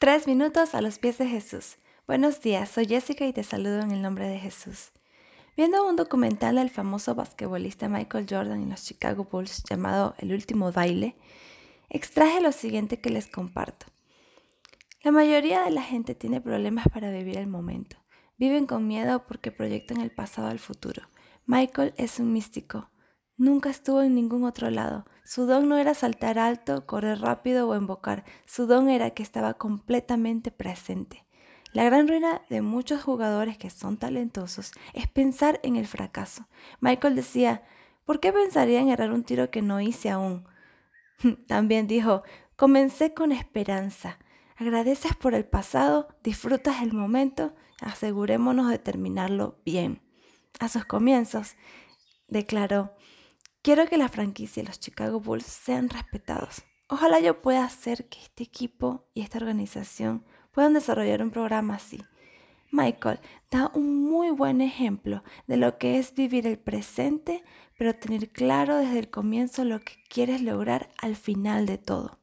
Tres minutos a los pies de Jesús. Buenos días, soy Jessica y te saludo en el nombre de Jesús. Viendo un documental del famoso basquetbolista Michael Jordan en los Chicago Bulls llamado El último baile, extraje lo siguiente que les comparto. La mayoría de la gente tiene problemas para vivir el momento. Viven con miedo porque proyectan el pasado al futuro. Michael es un místico. Nunca estuvo en ningún otro lado. Su don no era saltar alto, correr rápido o invocar. Su don era que estaba completamente presente. La gran ruina de muchos jugadores que son talentosos es pensar en el fracaso. Michael decía, ¿por qué pensaría en errar un tiro que no hice aún? También dijo, comencé con esperanza. Agradeces por el pasado, disfrutas el momento, asegurémonos de terminarlo bien. A sus comienzos, declaró, Quiero que la franquicia y los Chicago Bulls sean respetados. Ojalá yo pueda hacer que este equipo y esta organización puedan desarrollar un programa así. Michael da un muy buen ejemplo de lo que es vivir el presente, pero tener claro desde el comienzo lo que quieres lograr al final de todo.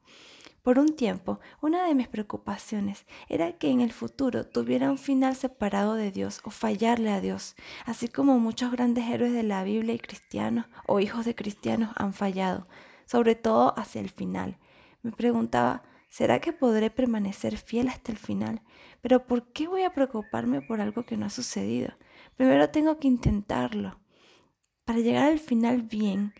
Por un tiempo, una de mis preocupaciones era que en el futuro tuviera un final separado de Dios o fallarle a Dios, así como muchos grandes héroes de la Biblia y cristianos o hijos de cristianos han fallado, sobre todo hacia el final. Me preguntaba, ¿será que podré permanecer fiel hasta el final? Pero ¿por qué voy a preocuparme por algo que no ha sucedido? Primero tengo que intentarlo. Para llegar al final bien,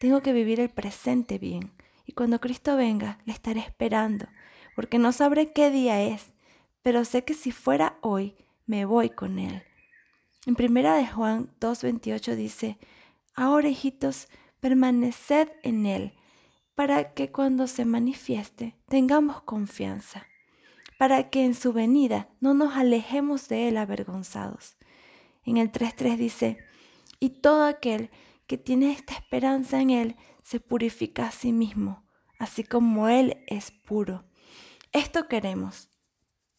tengo que vivir el presente bien y cuando Cristo venga le estaré esperando, porque no sabré qué día es, pero sé que si fuera hoy, me voy con Él. En primera de Juan 2.28 dice, Ahora hijitos, permaneced en Él, para que cuando se manifieste tengamos confianza, para que en su venida no nos alejemos de Él avergonzados. En el 3.3 dice, y todo aquel que tiene esta esperanza en Él se purifica a sí mismo, así como Él es puro. Esto queremos,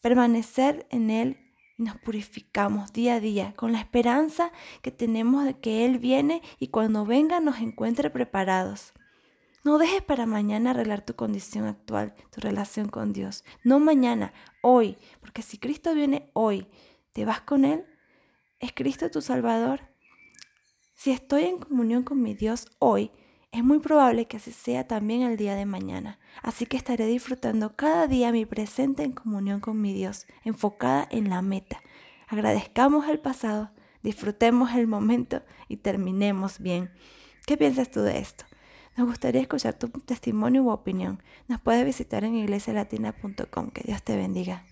permanecer en Él y nos purificamos día a día con la esperanza que tenemos de que Él viene y cuando venga nos encuentre preparados. No dejes para mañana arreglar tu condición actual, tu relación con Dios. No mañana, hoy, porque si Cristo viene hoy, ¿te vas con Él? ¿Es Cristo tu Salvador? Si estoy en comunión con mi Dios hoy, es muy probable que así sea también el día de mañana, así que estaré disfrutando cada día mi presente en comunión con mi Dios, enfocada en la meta. Agradezcamos el pasado, disfrutemos el momento y terminemos bien. ¿Qué piensas tú de esto? Nos gustaría escuchar tu testimonio u opinión. Nos puedes visitar en iglesialatina.com. Que Dios te bendiga.